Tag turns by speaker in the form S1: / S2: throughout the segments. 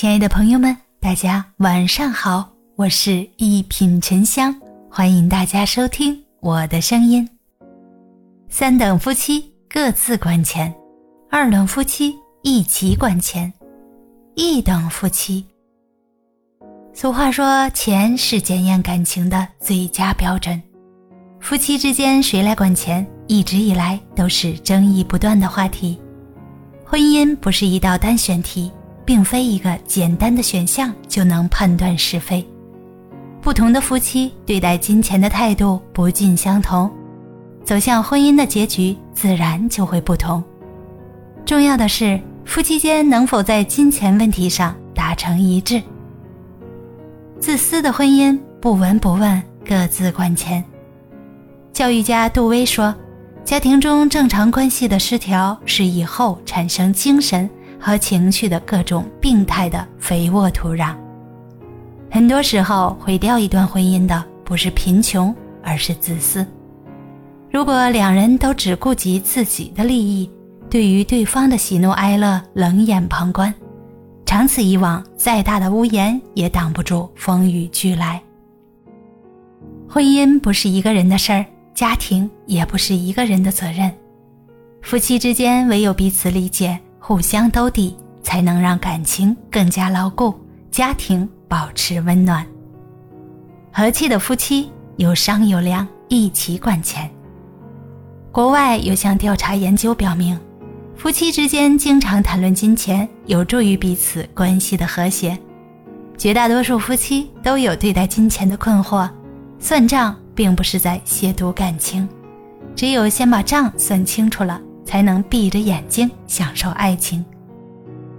S1: 亲爱的朋友们，大家晚上好，我是一品沉香，欢迎大家收听我的声音。三等夫妻各自管钱，二等夫妻一起管钱，一等夫妻。俗话说，钱是检验感情的最佳标准。夫妻之间谁来管钱，一直以来都是争议不断的话题。婚姻不是一道单选题，并非一个简单的选项就能判断是非。不同的夫妻对待金钱的态度不尽相同，走向婚姻的结局自然就会不同。重要的是，夫妻间能否在金钱问题上达成一致。自私的婚姻，不闻不问，各自管钱。教育家杜威说：“家庭中正常关系的失调，是以后产生精神和情绪的各种病态的肥沃土壤。很多时候，毁掉一段婚姻的不是贫穷，而是自私。如果两人都只顾及自己的利益，对于对方的喜怒哀乐冷眼旁观，长此以往，再大的屋檐也挡不住风雨俱来。婚姻不是一个人的事儿。”家庭也不是一个人的责任，夫妻之间唯有彼此理解、互相兜底，才能让感情更加牢固，家庭保持温暖。和气的夫妻有商有量，一起管钱。国外有项调查研究表明，夫妻之间经常谈论金钱，有助于彼此关系的和谐。绝大多数夫妻都有对待金钱的困惑，算账。并不是在亵渎感情，只有先把账算清楚了，才能闭着眼睛享受爱情。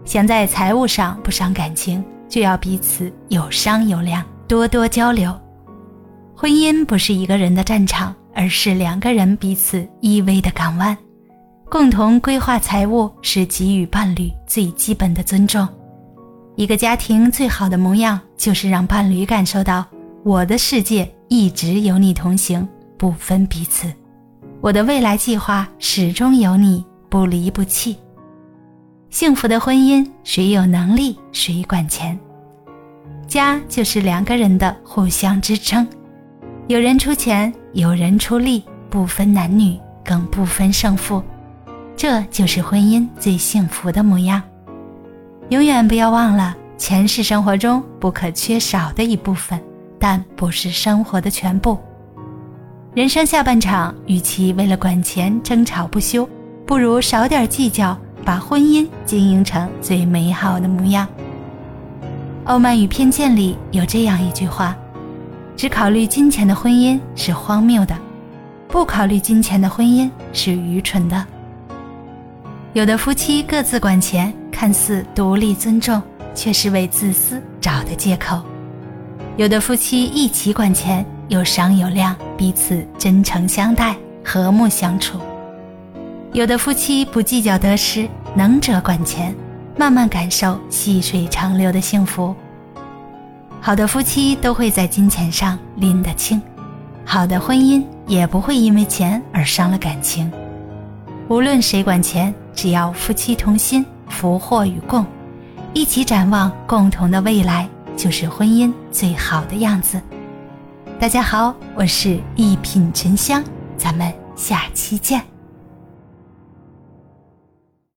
S1: 想在财务上不伤感情，就要彼此有商有量，多多交流。婚姻不是一个人的战场，而是两个人彼此依偎的港湾。共同规划财务是给予伴侣最基本的尊重。一个家庭最好的模样，就是让伴侣感受到我的世界。一直有你同行，不分彼此。我的未来计划始终有你，不离不弃。幸福的婚姻，谁有能力谁管钱。家就是两个人的互相支撑，有人出钱，有人出力，不分男女，更不分胜负。这就是婚姻最幸福的模样。永远不要忘了，钱是生活中不可缺少的一部分。但不是生活的全部。人生下半场，与其为了管钱争吵不休，不如少点计较，把婚姻经营成最美好的模样。《傲慢与偏见》里有这样一句话：“只考虑金钱的婚姻是荒谬的，不考虑金钱的婚姻是愚蠢的。”有的夫妻各自管钱，看似独立尊重，却是为自私找的借口。有的夫妻一起管钱，有商有量，彼此真诚相待，和睦相处；有的夫妻不计较得失，能者管钱，慢慢感受细水长流的幸福。好的夫妻都会在金钱上拎得清，好的婚姻也不会因为钱而伤了感情。无论谁管钱，只要夫妻同心，福祸与共，一起展望共同的未来。就是婚姻最好的样子。大家好，我是一品沉香，咱们下期见。